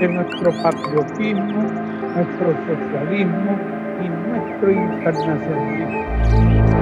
de nuestro patriotismo, nuestro socialismo y nuestro internacionalismo.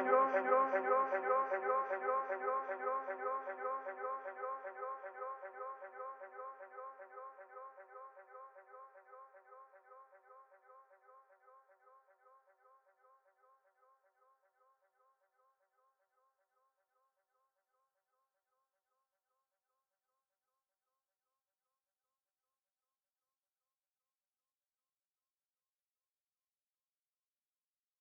Señor, Señor,